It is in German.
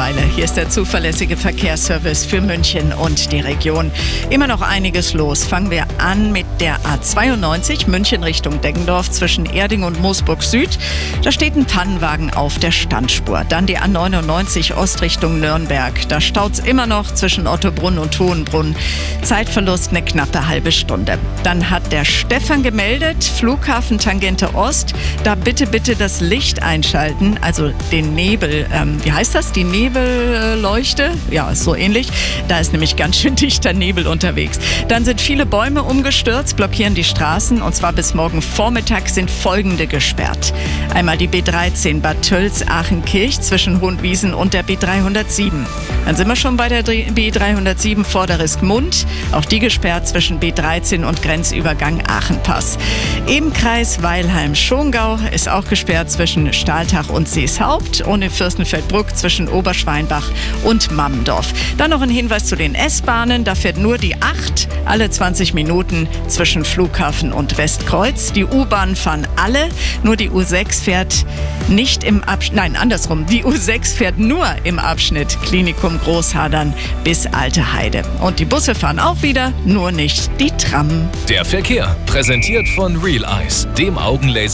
mittlerweile. Hier ist der zuverlässige Verkehrsservice für München und die Region. Immer noch einiges los. Fangen wir an mit der A92 München Richtung Deggendorf zwischen Erding und Moosburg Süd. Da steht ein Pannenwagen auf der Standspur. Dann die A99 Ost Richtung Nürnberg. Da staut es immer noch zwischen Ottobrunn und Hohenbrunn. Zeitverlust eine knappe halbe Stunde. Dann hat der Stefan gemeldet, Flughafen Tangente Ost. Da bitte, bitte das Licht einschalten, also den Nebel. Ähm, wie heißt das? Die Nebelleuchte? Ja, ist so ähnlich. Da ist nämlich ganz schön dichter Nebel unterwegs. Dann sind viele Bäume umgestürzt, blockieren die Straßen und zwar bis morgen Vormittag sind folgende gesperrt. Einmal die B13 Bad Tölz Aachenkirch zwischen Hohenwiesen und der B307. Dann sind wir schon bei der B307 Vorderisk-Mund. Auch die gesperrt zwischen B13 und Grenzübergang Aachenpass. Im Kreis Weilheim-Schongau ist auch gesperrt zwischen Stahltach und Seeshaupt und in Fürstenfeldbruck zwischen Oberschweinbach und Mammendorf. Dann noch ein Hinweis zu den S-Bahnen. Da fährt nur die 8 alle 20 Minuten zwischen Flughafen und Westkreuz. Die U-Bahn fahren alle, nur die U6 fährt nicht im Abschnitt, nein, andersrum. Die U6 fährt nur im Abschnitt Klinikum Großhadern bis Alte Heide. Und die Busse fahren auch wieder, nur nicht die Tram. Der Verkehr, präsentiert von Real Eyes, dem Augenlaser